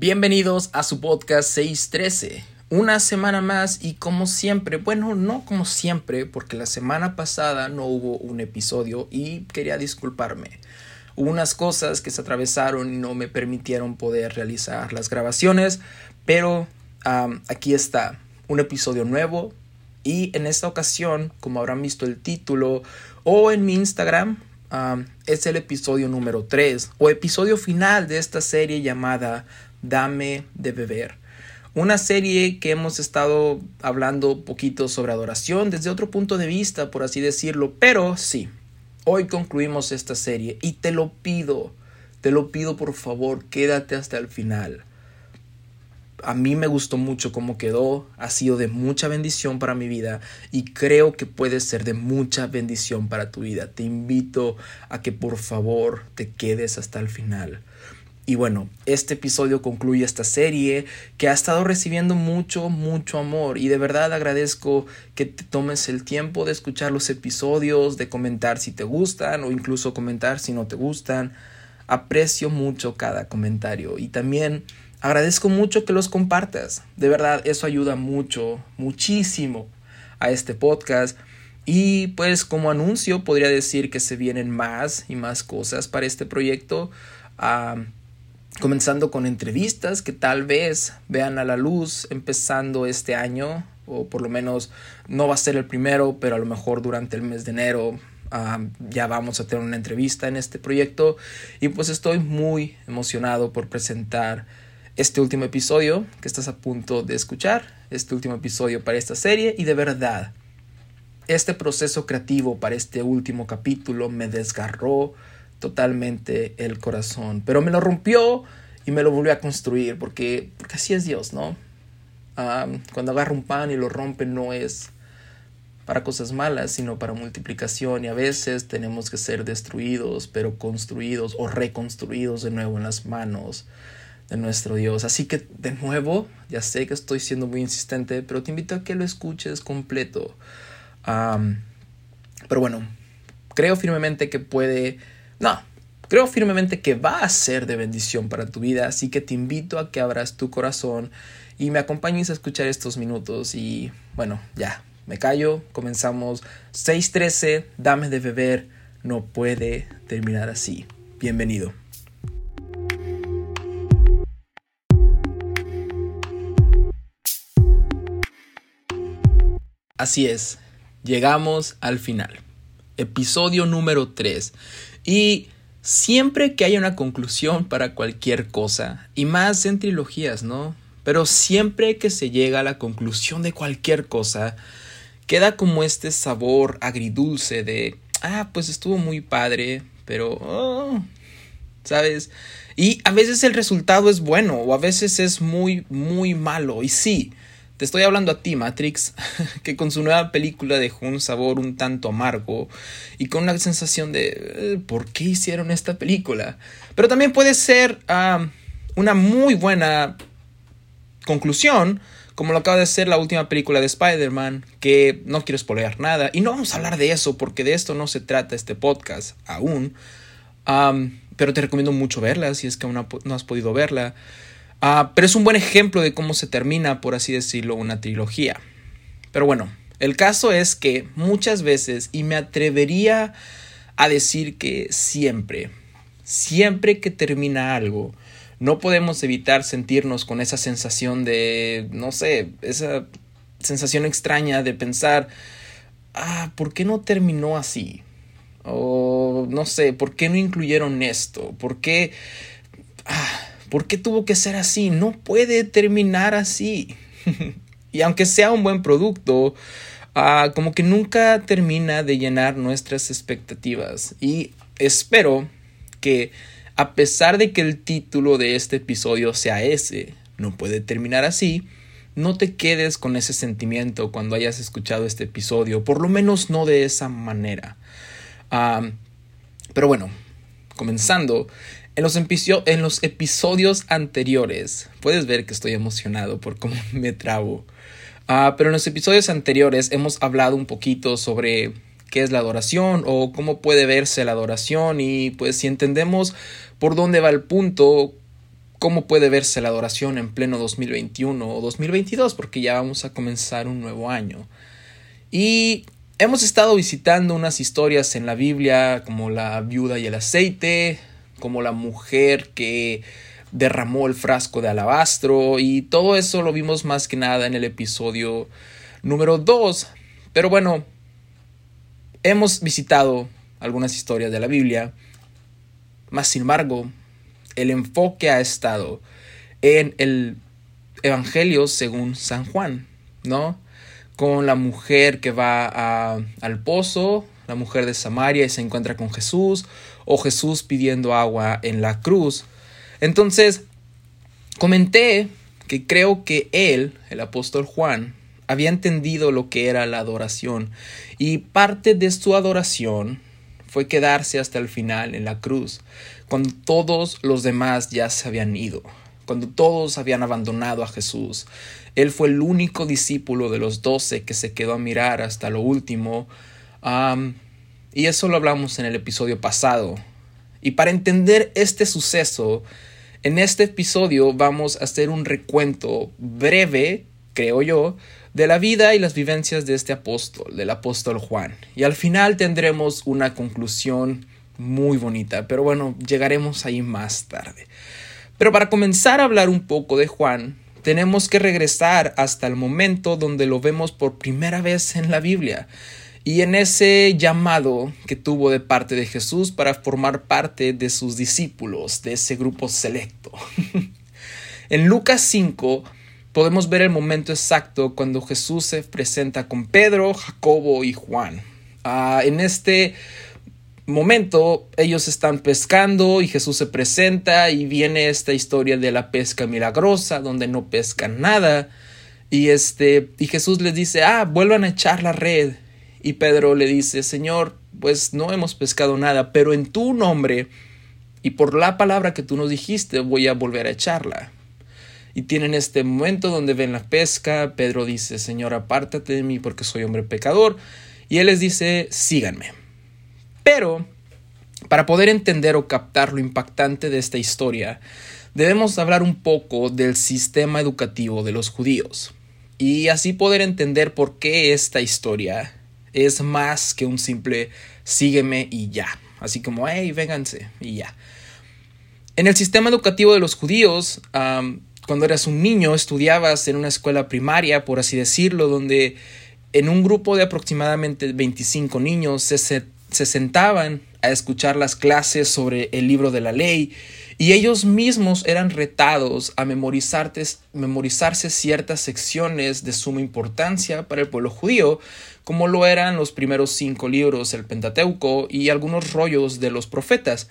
Bienvenidos a su podcast 613. Una semana más y como siempre, bueno, no como siempre, porque la semana pasada no hubo un episodio y quería disculparme. Hubo unas cosas que se atravesaron y no me permitieron poder realizar las grabaciones, pero aquí está, un episodio nuevo y en esta ocasión, como habrán visto el título o en mi Instagram, es el episodio número 3 o episodio final de esta serie llamada Dame de beber. Una serie que hemos estado hablando poquito sobre adoración desde otro punto de vista, por así decirlo, pero sí, hoy concluimos esta serie y te lo pido, te lo pido por favor, quédate hasta el final. A mí me gustó mucho cómo quedó, ha sido de mucha bendición para mi vida y creo que puede ser de mucha bendición para tu vida. Te invito a que por favor te quedes hasta el final. Y bueno, este episodio concluye esta serie que ha estado recibiendo mucho, mucho amor y de verdad agradezco que te tomes el tiempo de escuchar los episodios, de comentar si te gustan o incluso comentar si no te gustan. Aprecio mucho cada comentario y también agradezco mucho que los compartas. De verdad, eso ayuda mucho, muchísimo a este podcast. Y pues como anuncio podría decir que se vienen más y más cosas para este proyecto. Ah, comenzando con entrevistas que tal vez vean a la luz empezando este año, o por lo menos no va a ser el primero, pero a lo mejor durante el mes de enero ah, ya vamos a tener una entrevista en este proyecto. Y pues estoy muy emocionado por presentar este último episodio que estás a punto de escuchar, este último episodio para esta serie. Y de verdad, este proceso creativo para este último capítulo me desgarró totalmente el corazón. Pero me lo rompió y me lo volvió a construir, porque, porque así es Dios, ¿no? cuando agarra un pan y lo rompe no es para cosas malas, sino para multiplicación y a veces tenemos que ser destruidos, pero construidos o reconstruidos de nuevo en las manos de nuestro Dios. Así que de nuevo, ya sé que estoy siendo muy insistente, pero te invito a que lo escuches completo. pero bueno, creo firmemente que puede no, creo firmemente que va a ser de bendición para tu vida, así que te invito a que abras tu corazón y me acompañes a escuchar estos minutos y bueno, ya, me callo, comenzamos 6.13, dame de beber, no puede terminar así. Bienvenido. Así es, llegamos al final. Episodio número 3. Y siempre que haya una conclusión para cualquier cosa, y más en trilogías, ¿no? Pero siempre que se llega a la conclusión de cualquier cosa, queda como este sabor agridulce de, ah, pues estuvo muy padre, pero, oh", ¿sabes? Y a veces el resultado es bueno o a veces es muy, muy malo. Y sí, te estoy hablando a ti, Matrix, que con su nueva película dejó un sabor un tanto amargo y con una sensación de eh, ¿por qué hicieron esta película? Pero también puede ser una muy buena conclusión, como lo acaba de ser la última película de Spider-Man, que no quiero spoilear nada, y no vamos a hablar de eso, porque de esto no se trata este podcast aún. pero te recomiendo mucho verla si es que aún no has podido verla. Ah, pero es un buen ejemplo de cómo se termina, por así decirlo, una trilogía. Pero bueno, el caso es que muchas veces, y me atrevería a decir que siempre, siempre que termina algo, no podemos evitar sentirnos con esa sensación de, no sé, esa sensación extraña de pensar, ah, ¿por qué no terminó así? O no sé, ¿por qué no incluyeron esto? ¿Por qué... Ah, ¿Por qué tuvo que ser así? No puede terminar así. y aunque sea un buen producto, ah, como que nunca termina de llenar nuestras expectativas. Y espero que a pesar de que el título de este episodio sea ese, no puede terminar así, no te quedes con ese sentimiento cuando hayas escuchado este episodio, por lo menos no de esa manera. Ah, pero bueno, comenzando, en los, en los episodios anteriores, puedes ver que estoy emocionado por cómo me trabo. Ah, pero en los episodios anteriores hemos hablado un poquito sobre qué es la adoración o cómo puede verse la adoración y pues si entendemos por dónde va el punto, cómo puede verse la adoración en pleno 2021 o 2022, porque ya vamos a comenzar un nuevo año. Y hemos estado visitando unas historias en la Biblia, como la viuda y el aceite, como la mujer que derramó el frasco de alabastro, y todo eso lo vimos más que nada en el episodio número 2. Pero bueno, hemos visitado algunas historias de la Biblia, más sin embargo, el enfoque ha estado en el Evangelio según San Juan, ¿no? Con la mujer que va al pozo, la mujer de Samaria y se encuentra con Jesús, o Jesús pidiendo agua en la cruz. Entonces, comenté que creo que él, el apóstol Juan, había entendido lo que era la adoración y parte de su adoración fue quedarse hasta el final en la cruz, cuando todos los demás ya se habían ido, cuando todos habían abandonado a Jesús. Él fue el único discípulo de los doce que se quedó a mirar hasta lo último. Y eso lo hablamos en el episodio pasado. Y para entender este suceso, en este episodio vamos a hacer un recuento breve, creo yo, de la vida y las vivencias de este apóstol, del apóstol Juan. Y al final tendremos una conclusión muy bonita, pero bueno, llegaremos ahí más tarde. Pero para comenzar a hablar un poco de Juan, tenemos que regresar hasta el momento donde lo vemos por primera vez en la Biblia y en ese llamado que tuvo de parte de Jesús para formar parte de sus discípulos, de ese grupo selecto. en Lucas 5 podemos ver el momento exacto cuando Jesús se presenta con Pedro, Jacobo y Juan. Ah, en este momento ellos están pescando y Jesús se presenta y viene esta historia de la pesca milagrosa donde no pescan nada y este y Jesús les dice, "Ah, vuelvan a echar la red." Y Pedro le dice, "Señor, pues no hemos pescado nada, pero en tu nombre y por la palabra que tú nos dijiste voy a volver a echarla." y tienen este momento donde ven la pesca. Pedro dice, Señor, apártate de mí porque soy hombre pecador. Y él les dice, síganme. Pero, para poder entender o captar lo impactante de esta historia, debemos hablar un poco del sistema educativo de los judíos. Y así poder entender por qué esta historia es más que un simple sígueme y ya. Así como, hey, vénganse y ya. En el sistema educativo de los judíos, cuando eras un niño estudiabas en una escuela primaria, por así decirlo, donde en un grupo de aproximadamente 25 niños se, se sentaban a escuchar las clases sobre el libro de la ley y ellos mismos eran retados a memorizarse ciertas secciones de suma importancia para el pueblo judío, como lo eran los primeros cinco libros, el Pentateuco y algunos rollos de los profetas.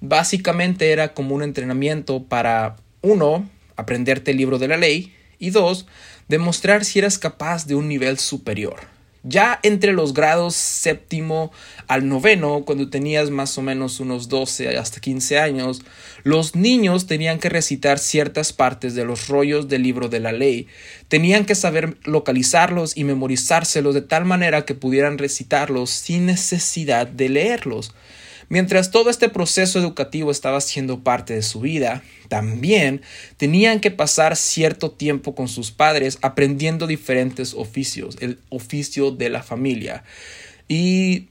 Básicamente era como un entrenamiento para, uno, aprenderte el libro de la ley y dos, demostrar si eras capaz de un nivel superior. Ya entre los grados séptimo al noveno, cuando tenías más o menos unos 12 hasta 15 años, los niños tenían que recitar ciertas partes de los rollos del libro de la ley. Tenían que saber localizarlos y memorizárselos de tal manera que pudieran recitarlos sin necesidad de leerlos. Mientras todo este proceso educativo estaba siendo parte de su vida, también tenían que pasar cierto tiempo con sus padres aprendiendo diferentes oficios, el oficio de la familia. Y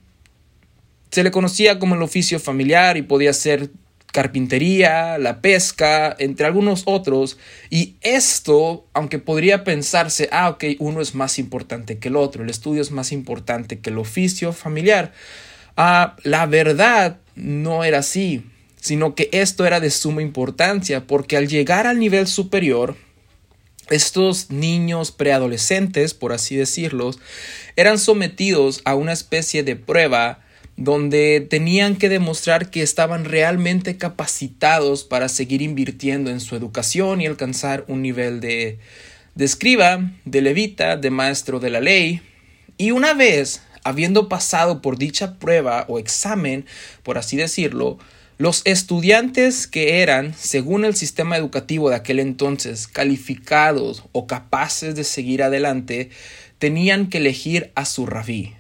se le conocía como el oficio familiar y podía ser carpintería, la pesca, entre algunos otros. Y esto, aunque podría pensarse, ah, ok, uno es más importante que el otro, el estudio es más importante que el oficio familiar, Ah, la verdad no era así, sino que esto era de suma importancia porque al llegar al nivel superior, estos niños preadolescentes, por así decirlos, eran sometidos a una especie de prueba donde tenían que demostrar que estaban realmente capacitados para seguir invirtiendo en su educación y alcanzar un nivel de, de escriba, de levita, de maestro de la ley. Y una vez habiendo pasado por dicha prueba o examen, por así decirlo, los estudiantes que eran, según el sistema educativo de aquel entonces, calificados o capaces de seguir adelante, tenían que elegir a su rabí.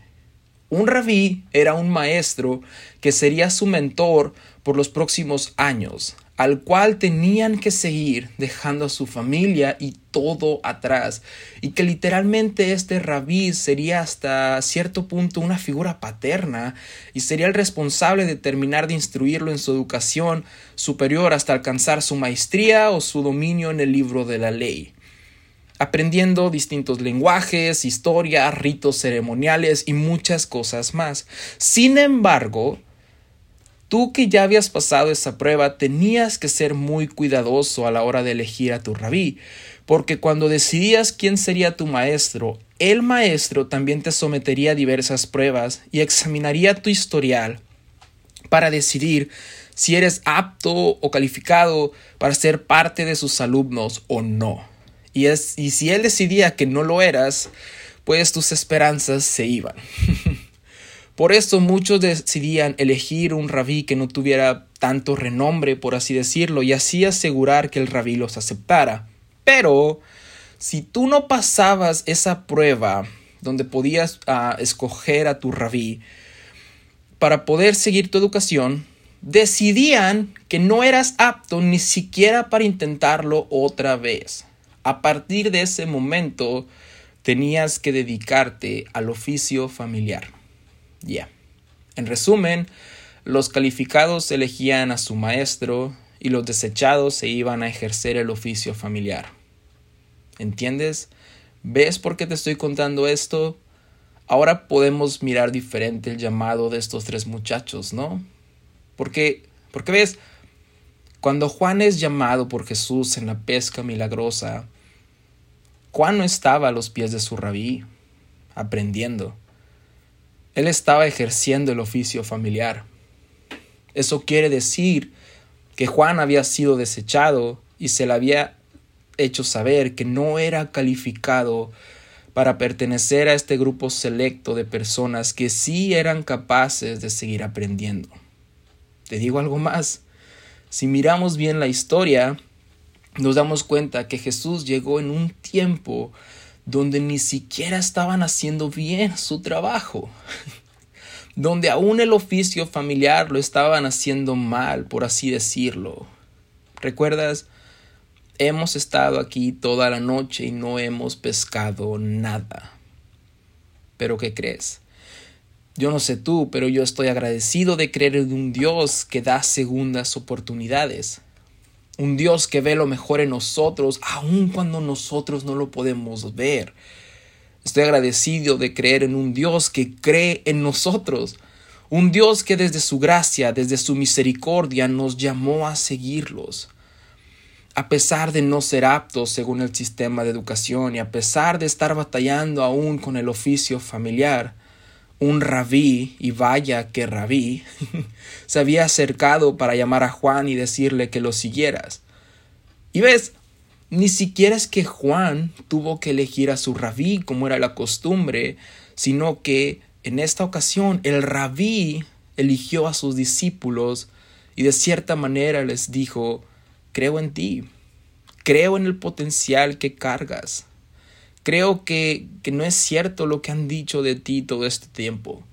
Un rabí era un maestro que sería su mentor por los próximos años, al cual tenían que seguir dejando a su familia y todo atrás, y que literalmente este rabí sería hasta cierto punto una figura paterna y sería el responsable de terminar de instruirlo en su educación superior hasta alcanzar su maestría o su dominio en el libro de la ley aprendiendo distintos lenguajes, historia, ritos ceremoniales y muchas cosas más. Sin embargo, Tú que ya habías pasado esa prueba tenías que ser muy cuidadoso a la hora de elegir a tu rabí, porque cuando decidías quién sería tu maestro, el maestro también te sometería a diversas pruebas y examinaría tu historial para decidir si eres apto o calificado para ser parte de sus alumnos o no. Y, es, y si él decidía que no lo eras, pues tus esperanzas se iban. Por esto muchos decidían elegir un rabí que no tuviera tanto renombre, por así decirlo, y así asegurar que el rabí los aceptara. Pero si tú no pasabas esa prueba donde podías ah, escoger a tu rabí para poder seguir tu educación, decidían que no eras apto ni siquiera para intentarlo otra vez. A partir de ese momento tenías que dedicarte al oficio familiar. Ya. En resumen, los calificados elegían a su maestro y los desechados se iban a ejercer el oficio familiar. ¿Entiendes? ¿Ves por qué te estoy contando esto? Ahora podemos mirar diferente el llamado de estos tres muchachos, ¿no? Porque, porque ves, cuando Juan es llamado por Jesús en la pesca milagrosa, Juan no estaba a los pies de su rabí, aprendiendo. Él estaba ejerciendo el oficio familiar. Eso quiere decir que Juan había sido desechado y se le había hecho saber que no era calificado para pertenecer a este grupo selecto de personas que sí eran capaces de seguir aprendiendo. Te digo algo más. Si miramos bien la historia, nos damos cuenta que Jesús llegó en un tiempo donde ni siquiera estaban haciendo bien su trabajo, donde aún el oficio familiar lo estaban haciendo mal, por así decirlo. ¿Recuerdas? Hemos estado aquí toda la noche y no hemos pescado nada. Pero ¿qué crees? Yo no sé tú, pero yo estoy agradecido de creer en un Dios que da segundas oportunidades un Dios que ve lo mejor en nosotros, aun cuando nosotros no lo podemos ver. Estoy agradecido de creer en un Dios que cree en nosotros, un Dios que desde su gracia, desde su misericordia nos llamó a seguirlos. A pesar de no ser aptos según el sistema de educación y a pesar de estar batallando aún con el oficio familiar, un rabí, y vaya que rabí, se había acercado para llamar a Juan y decirle que lo siguieras. Y ves, ni siquiera es que Juan tuvo que elegir a su rabí como era la costumbre, sino que en esta ocasión el rabí eligió a sus discípulos y de cierta manera les dijo, creo en ti, creo en el potencial que cargas, Creo que, que no es cierto lo que han dicho de ti todo este tiempo.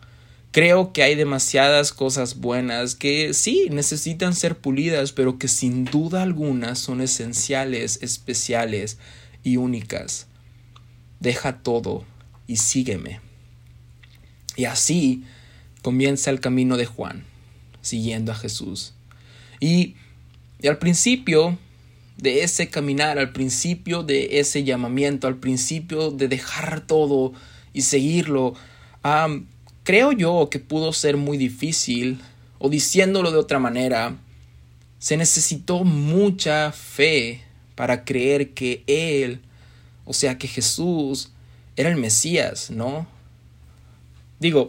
Creo que hay demasiadas cosas buenas que sí necesitan ser pulidas, pero que sin duda alguna son esenciales, especiales y únicas. Deja todo y sígueme. Y así comienza el camino de Juan, siguiendo a Jesús. Y, y al principio de ese caminar, al principio de ese llamamiento, al principio de dejar todo y seguirlo, creo yo que pudo ser muy difícil, o diciéndolo de otra manera, se necesitó mucha fe para creer que Él, o sea, que Jesús era el Mesías, ¿no? Digo,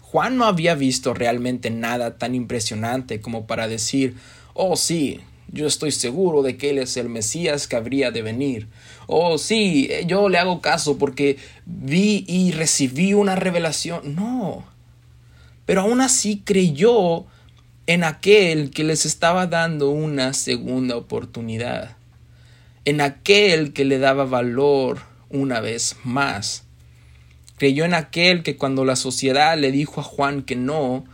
Juan no había visto realmente nada tan impresionante como para decir, oh sí, yo estoy seguro de que Él es el Mesías que habría de venir. Oh, sí, yo le hago caso porque vi y recibí una revelación. No. Pero aún así creyó en aquel que les estaba dando una segunda oportunidad. En aquel que le daba valor una vez más. Creyó en aquel que cuando la sociedad le dijo a Juan que no,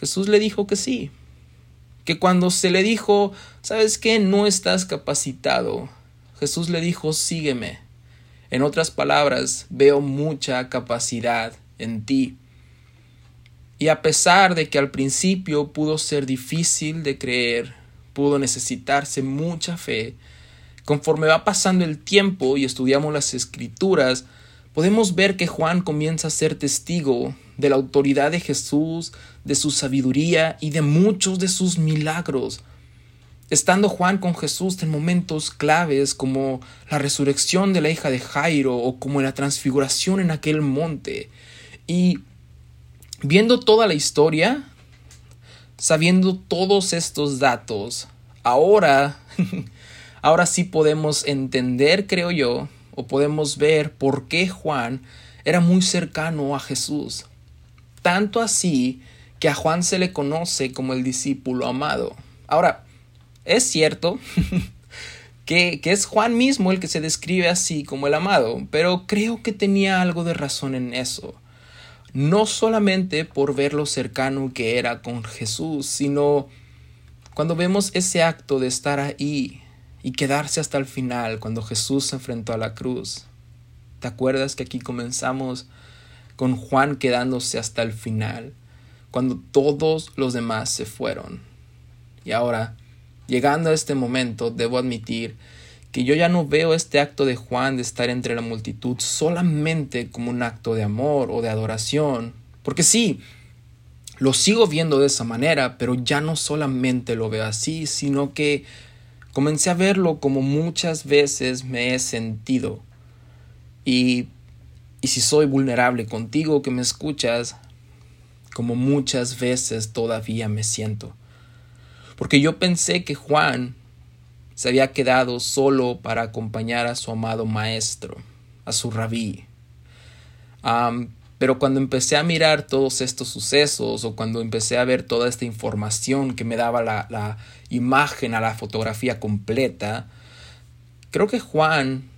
Jesús le dijo que sí que cuando se le dijo, ¿sabes qué? No estás capacitado, Jesús le dijo, sígueme. En otras palabras, veo mucha capacidad en ti. Y a pesar de que al principio pudo ser difícil de creer, pudo necesitarse mucha fe, conforme va pasando el tiempo y estudiamos las escrituras, podemos ver que Juan comienza a ser testigo de la autoridad de Jesús, de su sabiduría y de muchos de sus milagros. Estando Juan con Jesús en momentos claves como la resurrección de la hija de Jairo o como la transfiguración en aquel monte. Y viendo toda la historia, sabiendo todos estos datos, ahora, ahora sí podemos entender, creo yo, o podemos ver por qué Juan era muy cercano a Jesús. Tanto así que a Juan se le conoce como el discípulo amado. Ahora, es cierto que, es Juan mismo el que se describe así como el amado, pero creo que tenía algo de razón en eso. No solamente por ver lo cercano que era con Jesús, sino cuando vemos ese acto de estar ahí, y quedarse hasta el final cuando Jesús se enfrentó a la cruz. ¿Te acuerdas que aquí comenzamos con Juan quedándose hasta el final, cuando todos los demás se fueron? Y ahora, llegando a este momento, debo admitir que yo ya no veo este acto de Juan de estar entre la multitud solamente como un acto de amor o de adoración, porque sí, lo sigo viendo de esa manera, pero ya no solamente lo veo así, sino que Comencé a verlo como muchas veces me he sentido. Y, y si soy vulnerable contigo que me escuchas, como muchas veces todavía me siento. Porque yo pensé que Juan se había quedado solo para acompañar a su amado maestro, a su rabí. Pero cuando empecé a mirar todos estos sucesos o cuando empecé a ver toda esta información que me daba la, la imagen a la fotografía completa, creo que Juan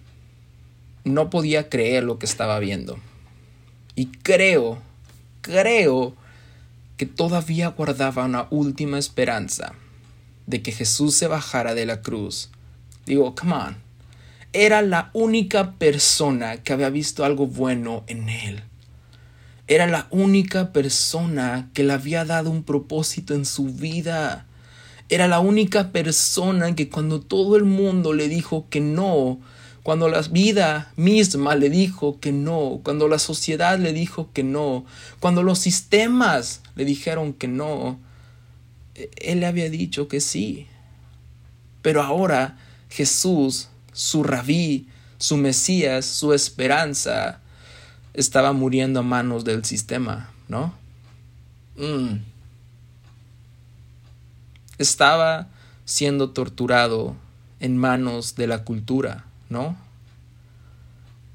no podía creer lo que estaba viendo. Y creo, creo que todavía guardaba una última esperanza de que Jesús se bajara de la cruz. Digo, come on. Era la única persona que había visto algo bueno en él. Era la única persona que le había dado un propósito en su vida. Era la única persona que cuando todo el mundo le dijo que no, cuando la vida misma le dijo que no, cuando la sociedad le dijo que no, cuando los sistemas le dijeron que no, e-, él le había dicho que sí. Pero ahora Jesús, su rabí, su Mesías, su esperanza, estaba muriendo a manos del sistema, ¿no? Mm. Estaba siendo torturado en manos de la cultura, ¿no?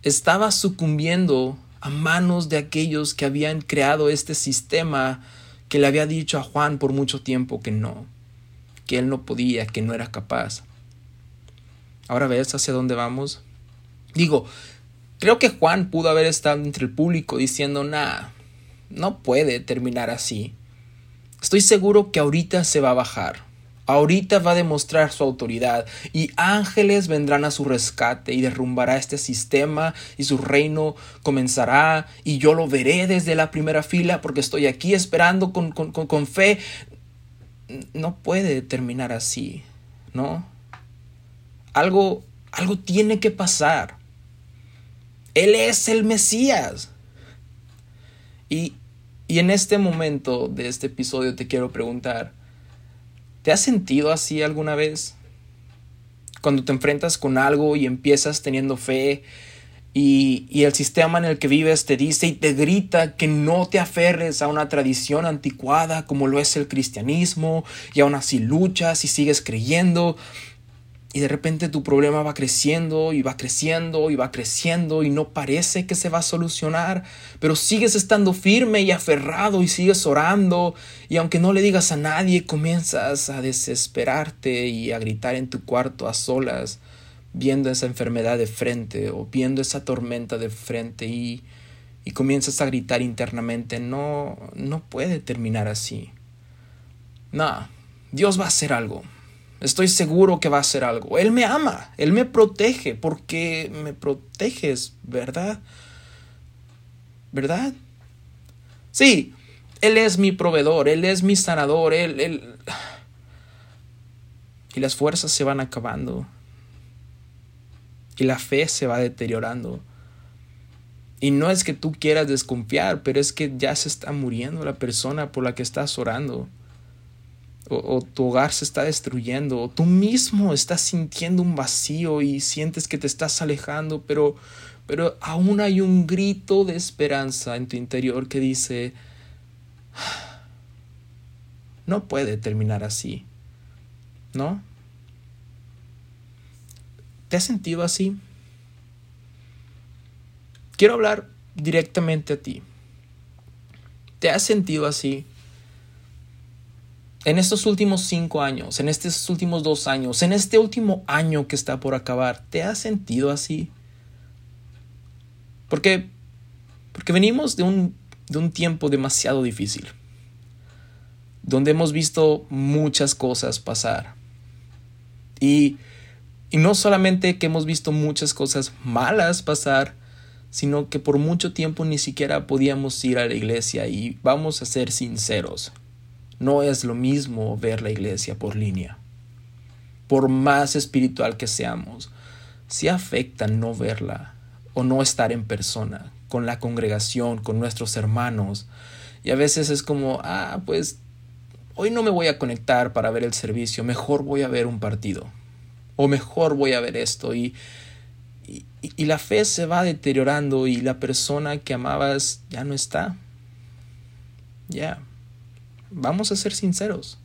Estaba sucumbiendo a manos de aquellos que habían creado este sistema que le había dicho a Juan por mucho tiempo que no, que él no podía, que no era capaz. Ahora ves hacia dónde vamos. Digo, Creo que Juan pudo haber estado entre el público diciendo, nah, no puede terminar así. Estoy seguro que ahorita se va a bajar. Ahorita va a demostrar su autoridad y ángeles vendrán a su rescate y derrumbará este sistema y su reino comenzará y yo lo veré desde la primera fila porque estoy aquí esperando con, con, con fe. No puede terminar así, ¿no? Algo, algo tiene que pasar. Él es el Mesías. Y, y en este momento de este episodio te quiero preguntar, ¿te has sentido así alguna vez? Cuando te enfrentas con algo y empiezas teniendo fe y, el sistema en el que vives te dice y te grita que no te aferres a una tradición anticuada como lo es el cristianismo y aún así luchas y sigues creyendo y de repente tu problema va creciendo y va creciendo y va creciendo y no parece que se va a solucionar, pero sigues estando firme y aferrado y sigues orando y aunque no le digas a nadie comienzas a desesperarte y a gritar en tu cuarto a solas viendo esa enfermedad de frente o viendo esa tormenta de frente y, y comienzas a gritar internamente no, no puede terminar así. No, Dios va a hacer algo. Estoy seguro que va a hacer algo. Él me ama, Él me protege, porque me proteges, ¿verdad? ¿Verdad? Sí, Él es mi proveedor, Él es mi sanador, Él... él... Y las fuerzas se van acabando. Y la fe se va deteriorando. Y no es que tú quieras desconfiar, pero es que ya se está muriendo la persona por la que estás orando o, tu hogar se está destruyendo, o tú mismo estás sintiendo un vacío y sientes que te estás alejando, pero, pero aún hay un grito de esperanza en tu interior que dice, no puede terminar así, ¿no? ¿Te has sentido así? Quiero hablar directamente a ti. ¿Te has sentido así? En estos últimos cinco años, en estos últimos dos años, en este último año que está por acabar, ¿te has sentido así? Porque, porque venimos de un, de un tiempo demasiado difícil, donde hemos visto muchas cosas pasar. Y, y no solamente que hemos visto muchas cosas malas pasar, sino que por mucho tiempo ni siquiera podíamos ir a la iglesia y vamos a ser sinceros no es lo mismo ver la iglesia por línea. Por más espiritual que seamos, si afecta no verla o no estar en persona, con la congregación, con nuestros hermanos. Y a veces es como, ah, pues hoy no me voy a conectar para ver el servicio, mejor voy a ver un partido. O mejor voy a ver esto. Y, y, la fe se va deteriorando y la persona que amabas ya no está. Ya. Vamos a ser sinceros.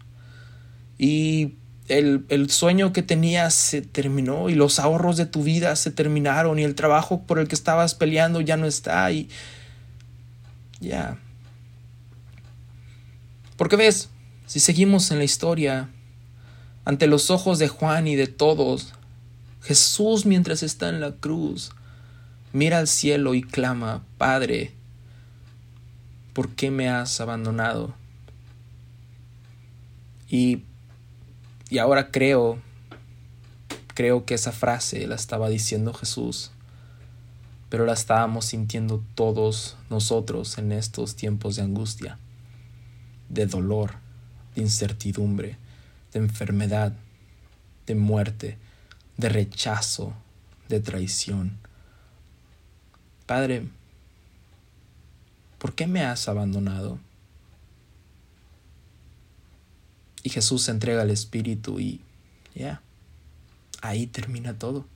Y el, el, sueño que tenías se terminó y los ahorros de tu vida se terminaron y el trabajo por el que estabas peleando ya no está y ya. Porque ves, si seguimos en la historia, ante los ojos de Juan y de todos, Jesús mientras está en la cruz, mira al cielo y clama, Padre, ¿por qué me has abandonado? Y, y ahora creo, creo que esa frase la estaba diciendo Jesús, pero la estábamos sintiendo todos nosotros en estos tiempos de angustia, de dolor, de incertidumbre, de enfermedad, de muerte, de rechazo, de traición. Padre, ¿por qué me has abandonado? Y Jesús se entrega al Espíritu y ya, ahí termina todo,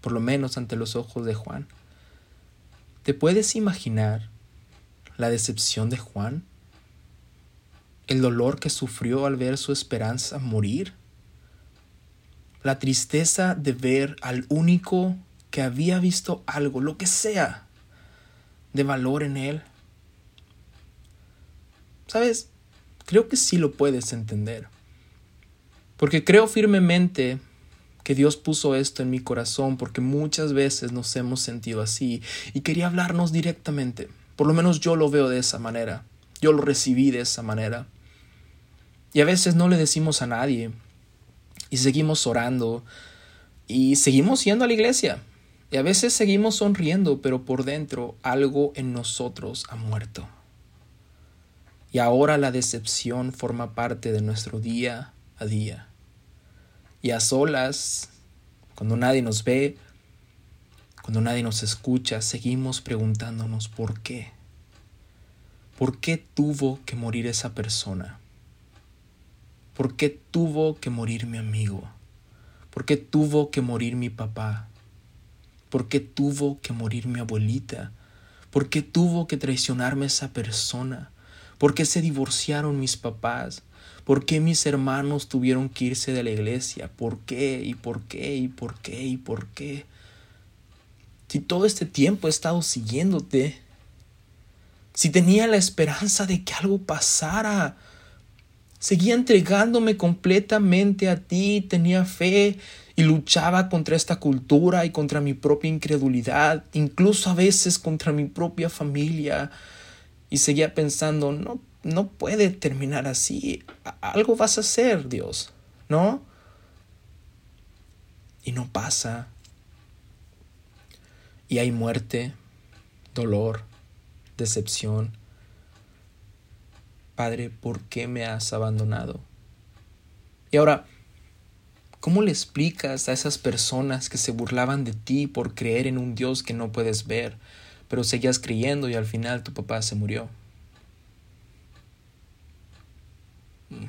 por lo menos ante los ojos de Juan. ¿Te puedes imaginar la decepción de Juan? ¿El dolor que sufrió al ver su esperanza morir? ¿La tristeza de ver al único que había visto algo, lo que sea, de valor en él? ¿Sabes? Creo que sí lo puedes entender. Porque creo firmemente que Dios puso esto en mi corazón porque muchas veces nos hemos sentido así y quería hablarnos directamente. Por lo menos yo lo veo de esa manera. Yo lo recibí de esa manera. Y a veces no le decimos a nadie. Y seguimos orando. Y seguimos yendo a la iglesia. Y a veces seguimos sonriendo, pero por dentro algo en nosotros ha muerto. Y ahora la decepción forma parte de nuestro día a día. Y a solas, cuando nadie nos ve, cuando nadie nos escucha, seguimos preguntándonos por qué. ¿Por qué tuvo que morir esa persona? ¿Por qué tuvo que morir mi amigo? ¿Por qué tuvo que morir mi papá? ¿Por qué tuvo que morir mi abuelita? ¿Por qué tuvo que traicionarme esa persona? ¿Por qué se divorciaron mis papás? ¿Por qué mis hermanos tuvieron que irse de la iglesia? ¿Por qué? ¿Y por qué? ¿Y por qué? ¿Y por qué? Si todo este tiempo he estado siguiéndote, si tenía la esperanza de que algo pasara, seguía entregándome completamente a ti, tenía fe y luchaba contra esta cultura y contra mi propia incredulidad, incluso a veces contra mi propia familia y seguía pensando, no, no puede terminar así. Algo vas a hacer, Dios, ¿no? Y no pasa. Y hay muerte, dolor, decepción. Padre, ¿por qué me has abandonado? Y ahora, ¿cómo le explicas a esas personas que se burlaban de ti por creer en un Dios que no puedes ver, pero seguías creyendo y al final tu papá se murió? Mm.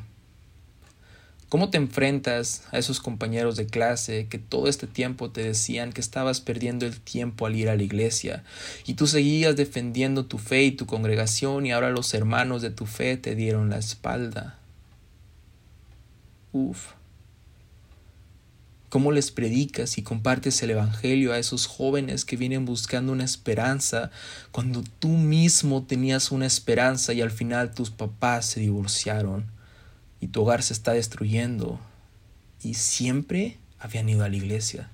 ¿Cómo te enfrentas a esos compañeros de clase que todo este tiempo te decían que estabas perdiendo el tiempo al ir a la iglesia y tú seguías defendiendo tu fe y tu congregación y ahora los hermanos de tu fe te dieron la espalda? Uf. ¿Cómo les predicas y compartes el Evangelio a esos jóvenes que vienen buscando una esperanza cuando tú mismo tenías una esperanza y al final tus papás se divorciaron? y tu hogar se está destruyendo y siempre habían ido a la iglesia.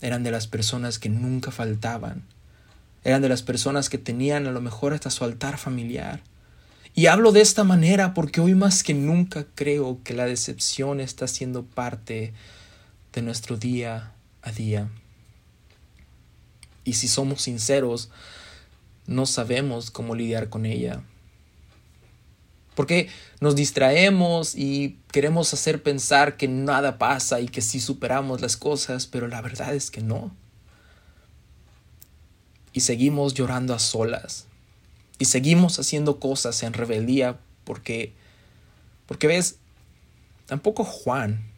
Eran de las personas que nunca faltaban. Eran de las personas que tenían a lo mejor hasta su altar familiar. Y hablo de esta manera porque hoy más que nunca creo que la decepción está siendo parte de nuestro día a día. Y si somos sinceros, no sabemos cómo lidiar con ella. Porque nos distraemos y queremos hacer pensar que nada pasa y que sí superamos las cosas, pero la verdad es que no. Y seguimos llorando a solas. Y seguimos haciendo cosas en rebeldía porque, porque ves, tampoco Juan,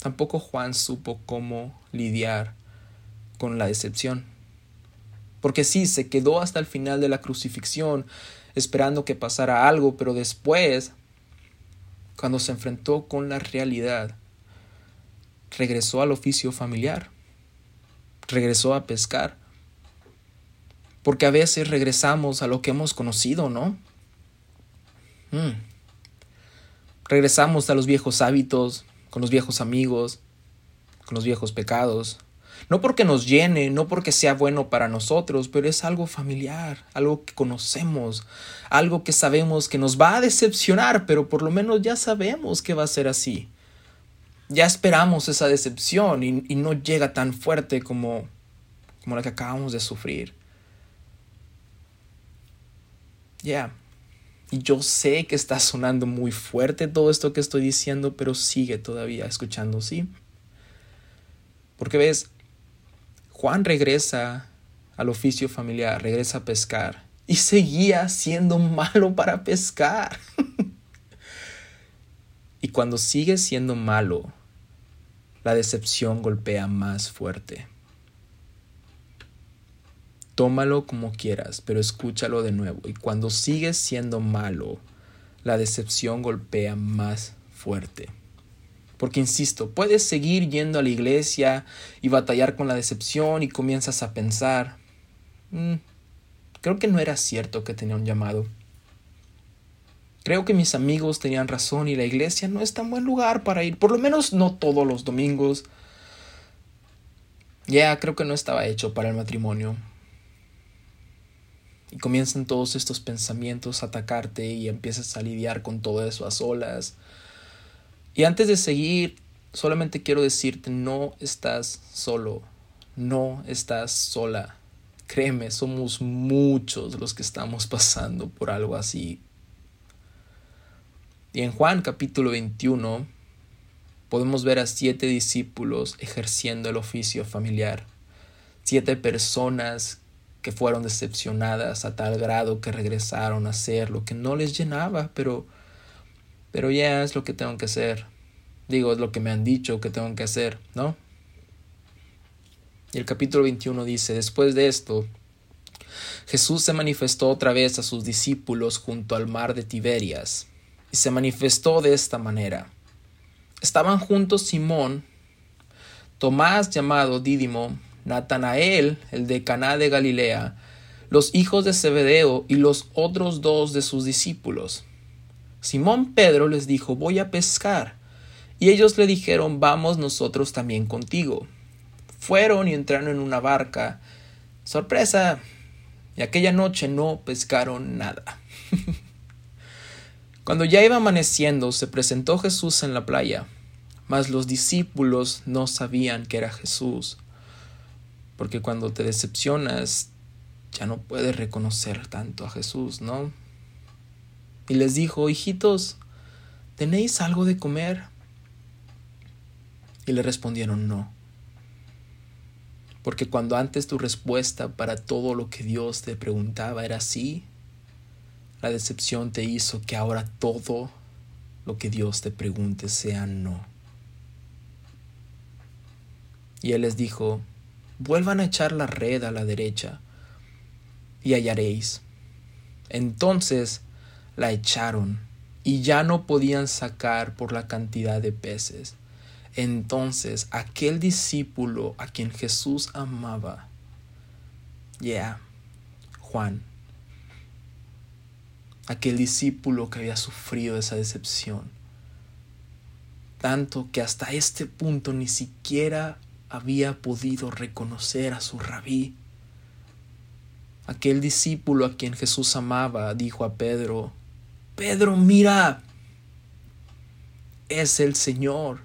tampoco Juan supo cómo lidiar con la decepción. Porque sí, se quedó hasta el final de la crucifixión esperando que pasara algo, pero después, cuando se enfrentó con la realidad, regresó al oficio familiar, regresó a pescar, porque a veces regresamos a lo que hemos conocido, ¿no? Hmm. Regresamos a los viejos hábitos, con los viejos amigos, con los viejos pecados, no porque nos llene, no porque sea bueno para nosotros, pero es algo familiar, algo que conocemos, algo que sabemos que nos va a decepcionar, pero por lo menos ya sabemos que va a ser así. Ya esperamos esa decepción y, no llega tan fuerte como, como la que acabamos de sufrir. Ya. Y yo sé que está sonando muy fuerte todo esto que estoy diciendo, pero sigue todavía escuchando, ¿sí? Porque ves, Juan regresa al oficio familiar, regresa a pescar y seguía siendo malo para pescar. y cuando sigue siendo malo, la decepción golpea más fuerte. Tómalo como quieras, pero escúchalo de nuevo. Y cuando sigues siendo malo, la decepción golpea más fuerte. Porque, insisto, puedes seguir yendo a la iglesia y batallar con la decepción y comienzas a pensar, mm, creo que no era cierto que tenía un llamado. Creo que mis amigos tenían razón y la iglesia no es tan buen lugar para ir, por lo menos no todos los domingos. Ya, creo que no estaba hecho para el matrimonio. Y comienzan todos estos pensamientos a atacarte y empiezas a lidiar con todo eso a solas y antes de seguir, solamente quiero decirte, no estás solo, no estás sola. Créeme, somos muchos los que estamos pasando por algo así. Y en Juan capítulo 21 podemos ver a siete discípulos ejerciendo el oficio familiar. Siete personas que fueron decepcionadas a tal grado que regresaron a hacer lo que no les llenaba, pero pero ya es lo que tengo que hacer. Digo, es lo que me han dicho que tengo que hacer, ¿no? Y el capítulo 21 dice, después de esto, Jesús se manifestó otra vez a sus discípulos junto al mar de Tiberias, y se manifestó de esta manera. Estaban juntos Simón, Tomás llamado Dídimo, Natanael, el de Caná de Galilea, los hijos de Zebedeo y los otros dos de sus discípulos. Simón Pedro les dijo, voy a pescar. Y ellos le dijeron, vamos nosotros también contigo. Fueron y entraron en una barca. Sorpresa. Y aquella noche no pescaron nada. Cuando ya iba amaneciendo, se presentó Jesús en la playa, mas los discípulos no sabían que era Jesús, porque cuando te decepcionas, ya no puedes reconocer tanto a Jesús, ¿no? Y les dijo, hijitos, ¿tenéis algo de comer? Y le respondieron, no. Porque cuando antes tu respuesta para todo lo que Dios te preguntaba era sí, la decepción te hizo que ahora todo lo que Dios te pregunte sea no. Y él les dijo, vuelvan a echar la red a la derecha y hallaréis. Entonces la echaron y ya no podían sacar por la cantidad de peces. Entonces aquel discípulo a quien Jesús amaba, ya, Juan, aquel discípulo que había sufrido esa decepción, tanto que hasta este punto ni siquiera había podido reconocer a su rabí. Aquel discípulo a quien Jesús amaba dijo a Pedro, Pedro, mira, es el Señor.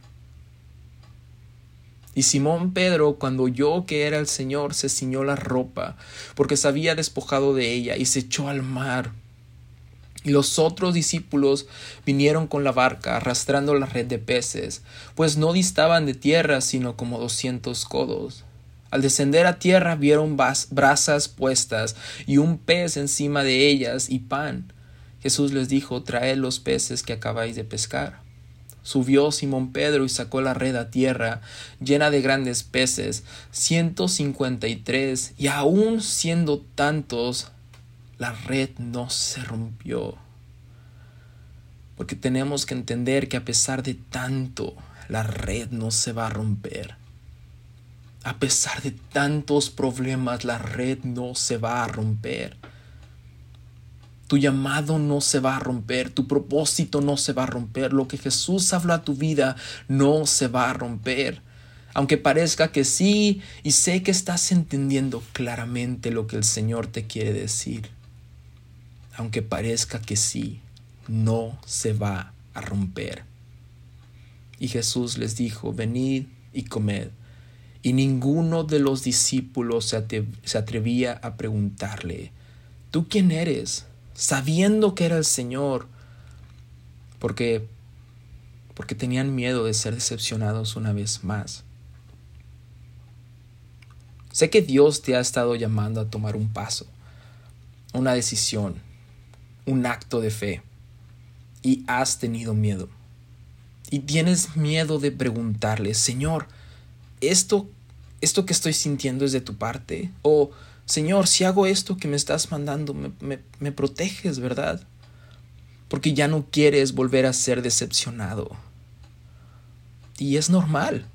Y Simón Pedro, cuando oyó que era el Señor, se ciñó la ropa, porque se había despojado de ella, y se echó al mar. Y los otros discípulos vinieron con la barca, arrastrando la red de peces, pues no distaban de tierra sino como doscientos codos. Al descender a tierra vieron brasas puestas y un pez encima de ellas y pan. Jesús les dijo, traed los peces que acabáis de pescar. Subió Simón Pedro y sacó la red a tierra, llena de grandes peces, ciento cincuenta y tres, y aun siendo tantos, la red no se rompió. Porque tenemos que entender que a pesar de tanto, la red no se va a romper. A pesar de tantos problemas, la red no se va a romper. Tu llamado no se va a romper, tu propósito no se va a romper, lo que Jesús habla a tu vida no se va a romper. Aunque parezca que sí, y sé que estás entendiendo claramente lo que el Señor te quiere decir aunque parezca que sí, no se va a romper. Y Jesús les dijo, venid y comed. Y ninguno de los discípulos se, atrevía a preguntarle, ¿tú quién eres? Sabiendo que era el Señor. Porque, porque tenían miedo de ser decepcionados una vez más. Sé que Dios te ha estado llamando a tomar un paso, una decisión, un acto de fe y has tenido miedo. Y tienes miedo de preguntarle, Señor, ¿esto, esto que estoy sintiendo es de tu parte? O, Señor, si hago esto que me estás mandando, me, me proteges, ¿verdad? Porque ya no quieres volver a ser decepcionado. Y es normal.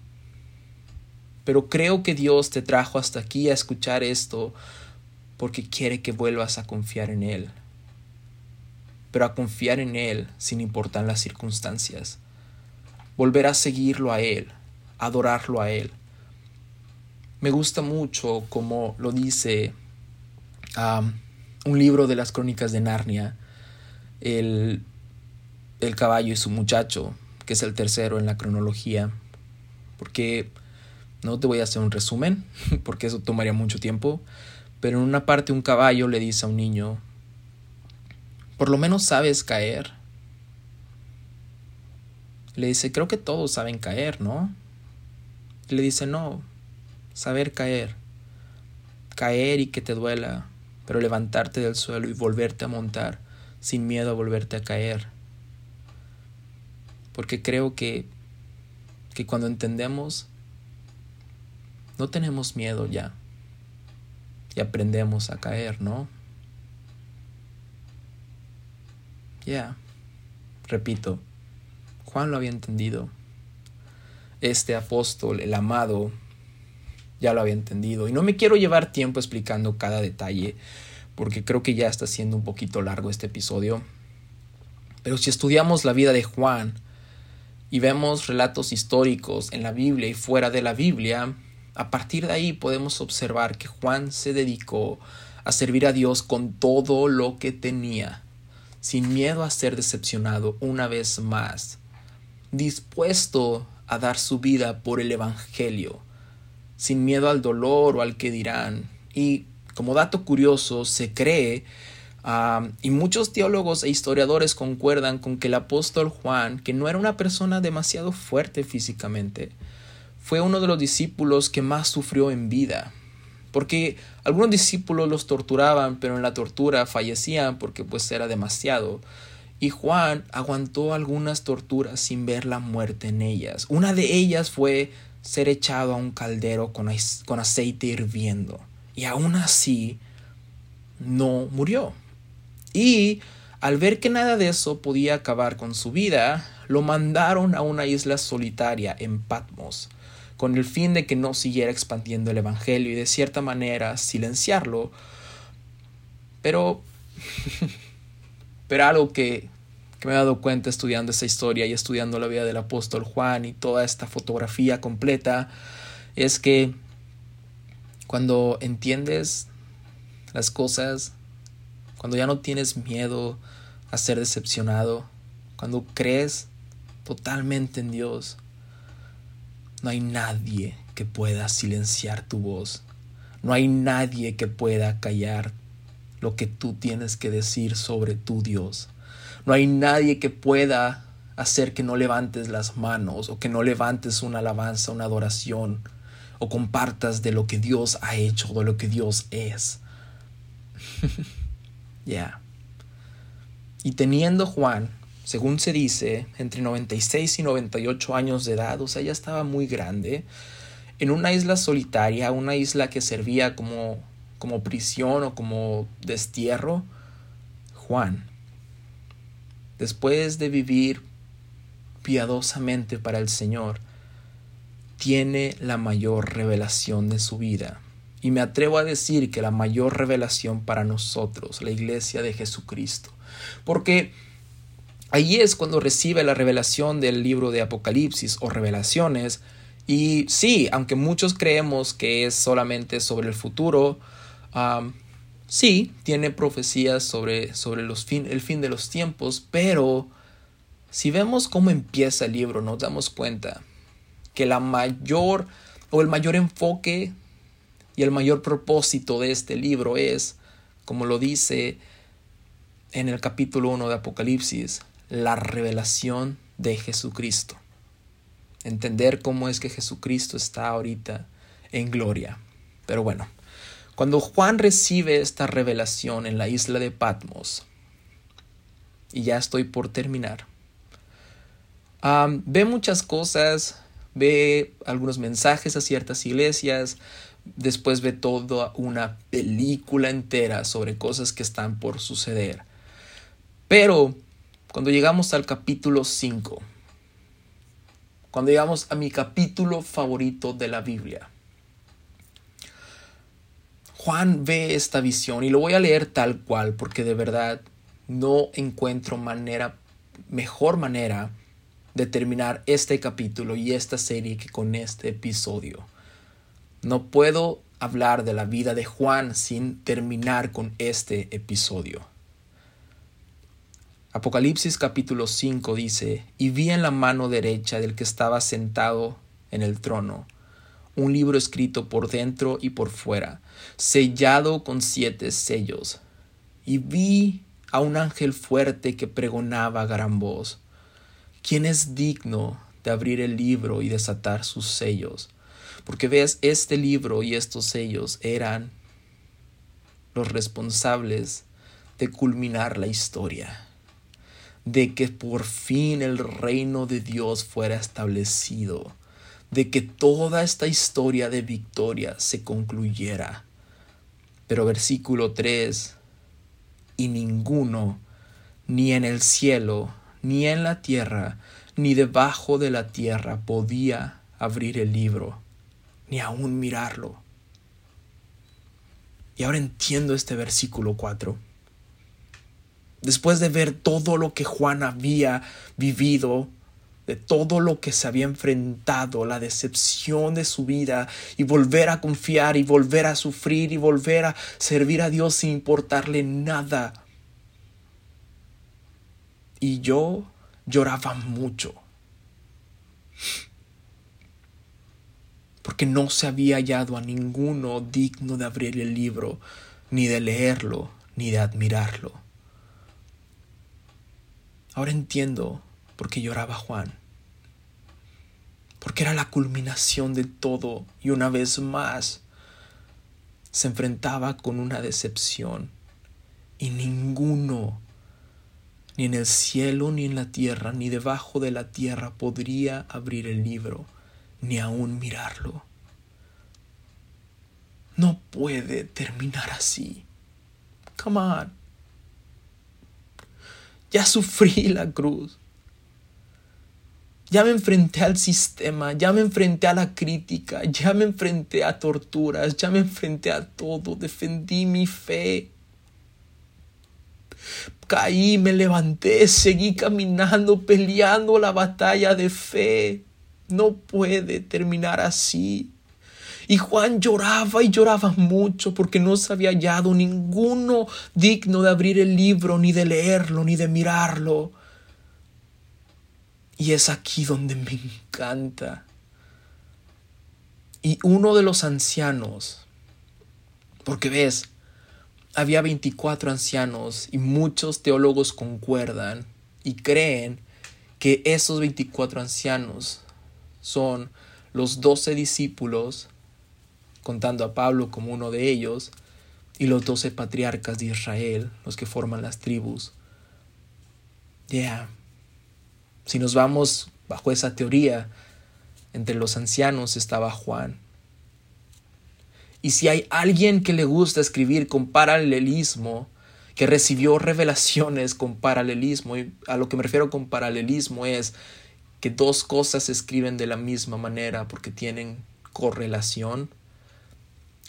Pero creo que Dios te trajo hasta aquí a escuchar esto porque quiere que vuelvas a confiar en Él pero a confiar en Él sin importar las circunstancias. Volver a seguirlo a Él, adorarlo a Él. Me gusta mucho como lo dice un libro de las crónicas de Narnia, el, el caballo y su muchacho, que es el tercero en la cronología, porque no te voy a hacer un resumen, porque eso tomaría mucho tiempo, pero en una parte un caballo le dice a un niño, por lo menos sabes caer. Le dice, creo que todos saben caer, ¿no? le dice, no, saber caer. Caer y que te duela, pero levantarte del suelo y volverte a montar sin miedo a volverte a caer. Porque creo que, que cuando entendemos, no tenemos miedo ya. Y aprendemos a caer, ¿no? Ya, repito, Juan lo había entendido. Este apóstol, el amado, ya lo había entendido. Y no me quiero llevar tiempo explicando cada detalle, porque creo que ya está siendo un poquito largo este episodio. Pero si estudiamos la vida de Juan y vemos relatos históricos en la Biblia y fuera de la Biblia, a partir de ahí podemos observar que Juan se dedicó a servir a Dios con todo lo que tenía sin miedo a ser decepcionado una vez más, dispuesto a dar su vida por el Evangelio, sin miedo al dolor o al que dirán. Y como dato curioso, se cree, ah, y muchos teólogos e historiadores concuerdan con que el apóstol Juan, que no era una persona demasiado fuerte físicamente, fue uno de los discípulos que más sufrió en vida. Porque algunos discípulos los torturaban, pero en la tortura fallecían porque pues era demasiado. Y Juan aguantó algunas torturas sin ver la muerte en ellas. Una de ellas fue ser echado a un caldero con, con aceite hirviendo. Y aún así no murió. Y al ver que nada de eso podía acabar con su vida, lo mandaron a una isla solitaria en Patmos con el fin de que no siguiera expandiendo el Evangelio y de cierta manera silenciarlo. Pero, pero algo que, que me he dado cuenta estudiando esta historia y estudiando la vida del apóstol Juan y toda esta fotografía completa es que cuando entiendes las cosas, cuando ya no tienes miedo a ser decepcionado, cuando crees totalmente en Dios, no hay nadie que pueda silenciar tu voz. No hay nadie que pueda callar lo que tú tienes que decir sobre tu Dios. No hay nadie que pueda hacer que no levantes las manos o que no levantes una alabanza, una adoración o compartas de lo que Dios ha hecho, de lo que Dios es. Ya. Y teniendo Juan según se dice, entre 96 y 98 años de edad, o sea, ya estaba muy grande, en una isla solitaria, una isla que servía como, como prisión o como destierro, Juan, después de vivir piadosamente para el Señor, tiene la mayor revelación de su vida. Y me atrevo a decir que la mayor revelación para nosotros, la iglesia de Jesucristo. Porque Ahí es cuando recibe la revelación del libro de Apocalipsis o revelaciones. Y sí, aunque muchos creemos que es solamente sobre el futuro, sí, tiene profecías sobre, sobre fin, el fin de los tiempos, pero si vemos cómo empieza el libro, nos damos cuenta que la mayor o el mayor enfoque y el mayor propósito de este libro es, como lo dice en el capítulo 1 de Apocalipsis, la revelación de Jesucristo. Entender cómo es que Jesucristo está ahorita en gloria. Pero bueno, cuando Juan recibe esta revelación en la isla de Patmos, y ya estoy por terminar, ve muchas cosas, ve algunos mensajes a ciertas iglesias, después ve toda una película entera sobre cosas que están por suceder. Pero cuando llegamos al capítulo 5, cuando llegamos a mi capítulo favorito de la Biblia, Juan ve esta visión y lo voy a leer tal cual porque de verdad no encuentro manera, mejor manera de terminar este capítulo y esta serie que con este episodio. No puedo hablar de la vida de Juan sin terminar con este episodio. Apocalipsis capítulo 5 dice, y vi en la mano derecha del que estaba sentado en el trono un libro escrito por dentro y por fuera, sellado con siete sellos. Y vi a un ángel fuerte que pregonaba a gran voz, ¿quién es digno de abrir el libro y desatar sus sellos? Porque ves, este libro y estos sellos eran los responsables de culminar la historia de que por fin el reino de Dios fuera establecido, de que toda esta historia de victoria se concluyera. Pero versículo 3, y ninguno, ni en el cielo, ni en la tierra, ni debajo de la tierra podía abrir el libro, ni aún mirarlo. Y ahora entiendo este versículo 4 después de ver todo lo que Juan había vivido, de todo lo que se había enfrentado, la decepción de su vida, y volver a confiar y volver a sufrir y volver a servir a Dios sin importarle nada. Y yo lloraba mucho. Porque no se había hallado a ninguno digno de abrir el libro, ni de leerlo, ni de admirarlo. Ahora entiendo por qué lloraba Juan. Porque era la culminación de todo y una vez más se enfrentaba con una decepción y ninguno, ni en el cielo, ni en la tierra, ni debajo de la tierra podría abrir el libro, ni aún mirarlo. No puede terminar así. Come on. Ya sufrí la cruz. Ya me enfrenté al sistema, ya me enfrenté a la crítica, ya me enfrenté a torturas, ya me enfrenté a todo, defendí mi fe. Caí, me levanté, seguí caminando, peleando la batalla de fe. No puede terminar así. Y Juan lloraba y lloraba mucho porque no se había hallado ninguno digno de abrir el libro, ni de leerlo, ni de mirarlo. Y es aquí donde me encanta. Y uno de los ancianos, porque ves, había 24 ancianos y muchos teólogos concuerdan y creen que esos 24 ancianos son los 12 discípulos, contando a Pablo como uno de ellos, y los 12 patriarcas de Israel, los que forman las tribus. Ya. Si nos vamos bajo esa teoría, entre los ancianos estaba Juan. Y si hay alguien que le gusta escribir con paralelismo, que recibió revelaciones con paralelismo, y a lo que me refiero con paralelismo es que dos cosas se escriben de la misma manera porque tienen correlación,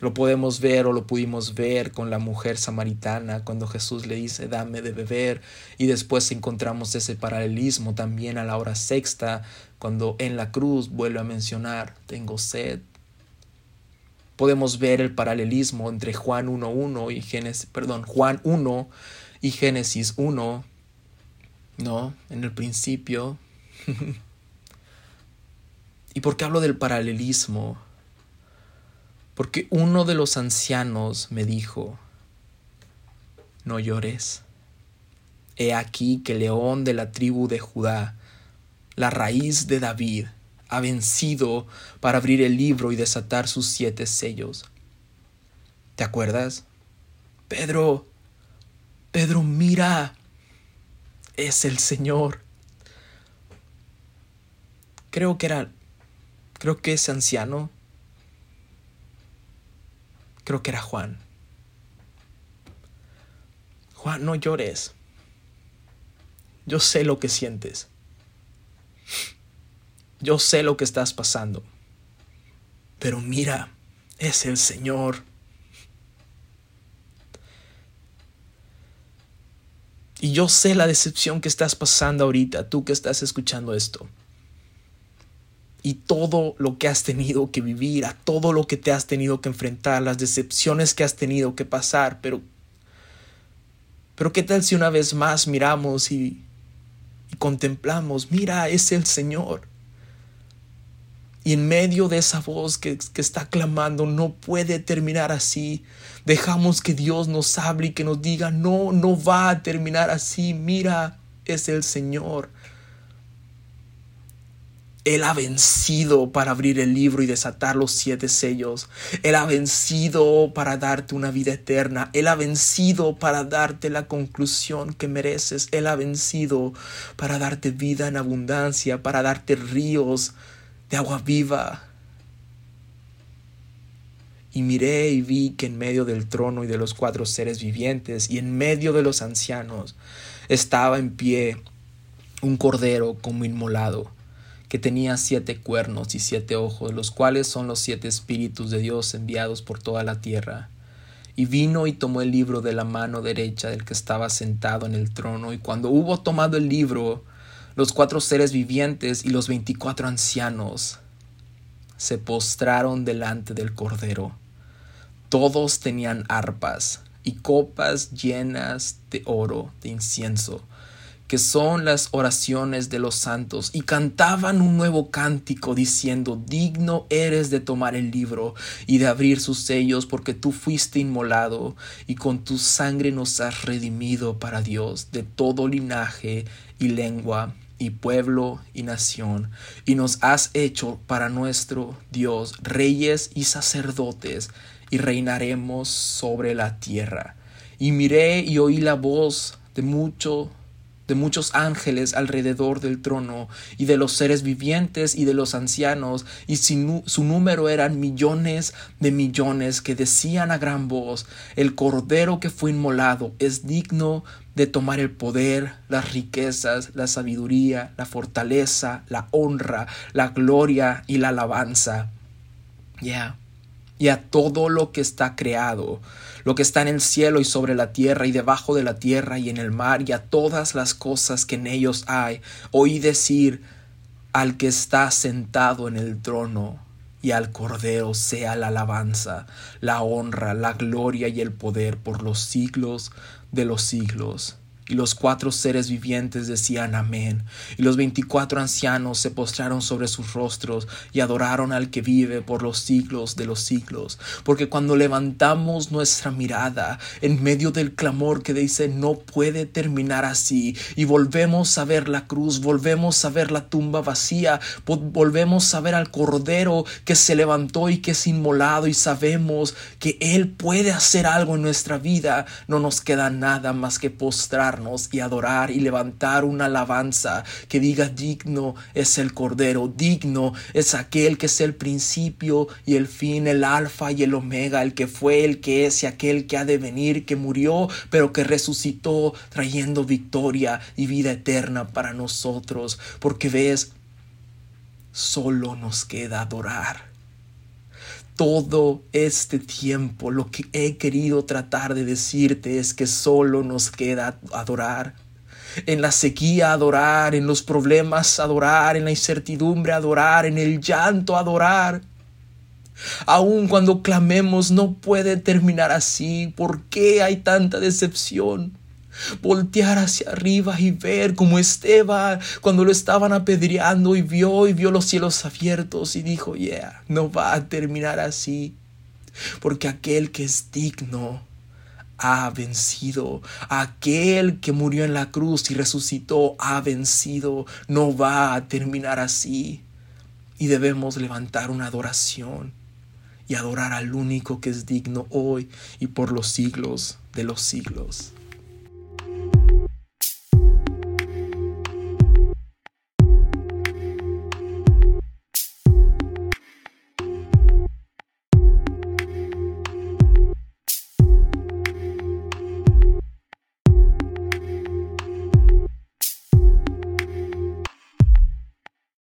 lo podemos ver o lo pudimos ver con la mujer samaritana cuando Jesús le dice dame de beber y después encontramos ese paralelismo también a la hora sexta cuando en la cruz vuelve a mencionar tengo sed. Podemos ver el paralelismo entre Juan 1.1 y Génesis, perdón, Juan 1 y Génesis 1, ¿no? En el principio. ¿Y por qué hablo del paralelismo? Porque uno de los ancianos me dijo, no llores. He aquí que el león de la tribu de Judá, la raíz de David, ha vencido para abrir el libro y desatar sus siete sellos. ¿Te acuerdas? Pedro, Pedro, mira, es el Señor. Creo que era, creo que ese anciano Creo que era Juan. Juan, no llores. Yo sé lo que sientes. Yo sé lo que estás pasando. Pero mira, es el Señor. Y yo sé la decepción que estás pasando ahorita, tú que estás escuchando esto y todo lo que has tenido que vivir, a todo lo que te has tenido que enfrentar, las decepciones que has tenido que pasar, pero pero qué tal si una vez más miramos y, contemplamos, mira, es el Señor. Y en medio de esa voz que, que, está clamando, no puede terminar así. Dejamos que Dios nos hable y que nos diga, no, no va a terminar así. Mira, es el Señor. Él ha vencido para abrir el libro y desatar los siete sellos. Él ha vencido para darte una vida eterna. Él ha vencido para darte la conclusión que mereces. Él ha vencido para darte vida en abundancia, para darte ríos de agua viva. Y miré y vi que en medio del trono y de los cuatro seres vivientes y en medio de los ancianos estaba en pie un cordero como inmolado que tenía siete cuernos y siete ojos, los cuales son los siete espíritus de Dios enviados por toda la tierra. Y vino y tomó el libro de la mano derecha del que estaba sentado en el trono, y cuando hubo tomado el libro, los cuatro seres vivientes y los veinticuatro ancianos se postraron delante del Cordero. Todos tenían arpas y copas llenas de oro, de incienso, que son las oraciones de los santos, y cantaban un nuevo cántico diciendo, digno eres de tomar el libro y de abrir sus sellos, porque tú fuiste inmolado, y con tu sangre nos has redimido para Dios de todo linaje y lengua y pueblo y nación, y nos has hecho para nuestro Dios reyes y sacerdotes, y reinaremos sobre la tierra. Y miré y oí la voz de mucho de muchos ángeles alrededor del trono, y de los seres vivientes y de los ancianos, y su número eran millones de millones que decían a gran voz, el Cordero que fue inmolado es digno de tomar el poder, las riquezas, la sabiduría, la fortaleza, la honra, la gloria y la alabanza. Ya. Y a todo lo que está creado lo que está en el cielo y sobre la tierra y debajo de la tierra y en el mar y a todas las cosas que en ellos hay. Oí decir al que está sentado en el trono y al Cordero sea la alabanza, la honra, la gloria y el poder por los siglos de los siglos. Y los cuatro seres vivientes decían amén. Y los veinticuatro ancianos se postraron sobre sus rostros y adoraron al que vive por los siglos de los siglos. Porque cuando levantamos nuestra mirada en medio del clamor que dice no puede terminar así, y volvemos a ver la cruz, volvemos a ver la tumba vacía, volvemos a ver al Cordero que se levantó y que es inmolado y sabemos que Él puede hacer algo en nuestra vida, no nos queda nada más que postrar y adorar y levantar una alabanza que diga digno es el Cordero, digno es aquel que es el principio y el fin, el alfa y el omega, el que fue, el que es y aquel que ha de venir, que murió, pero que resucitó trayendo victoria y vida eterna para nosotros, porque ves, solo nos queda adorar todo este tiempo lo que he querido tratar de decirte es que solo nos queda adorar. En la sequía adorar, en los problemas adorar, en la incertidumbre adorar, en el llanto adorar. Aun cuando clamemos no puede terminar así. ¿Por qué hay tanta decepción? Voltear hacia arriba y ver como Esteban cuando lo estaban apedreando y vio y vio los cielos abiertos y dijo, yeah, no va a terminar así, porque aquel que es digno ha vencido. Aquel que murió en la cruz y resucitó ha vencido. No va a terminar así. Y debemos levantar una adoración y adorar al único que es digno hoy y por los siglos de los siglos.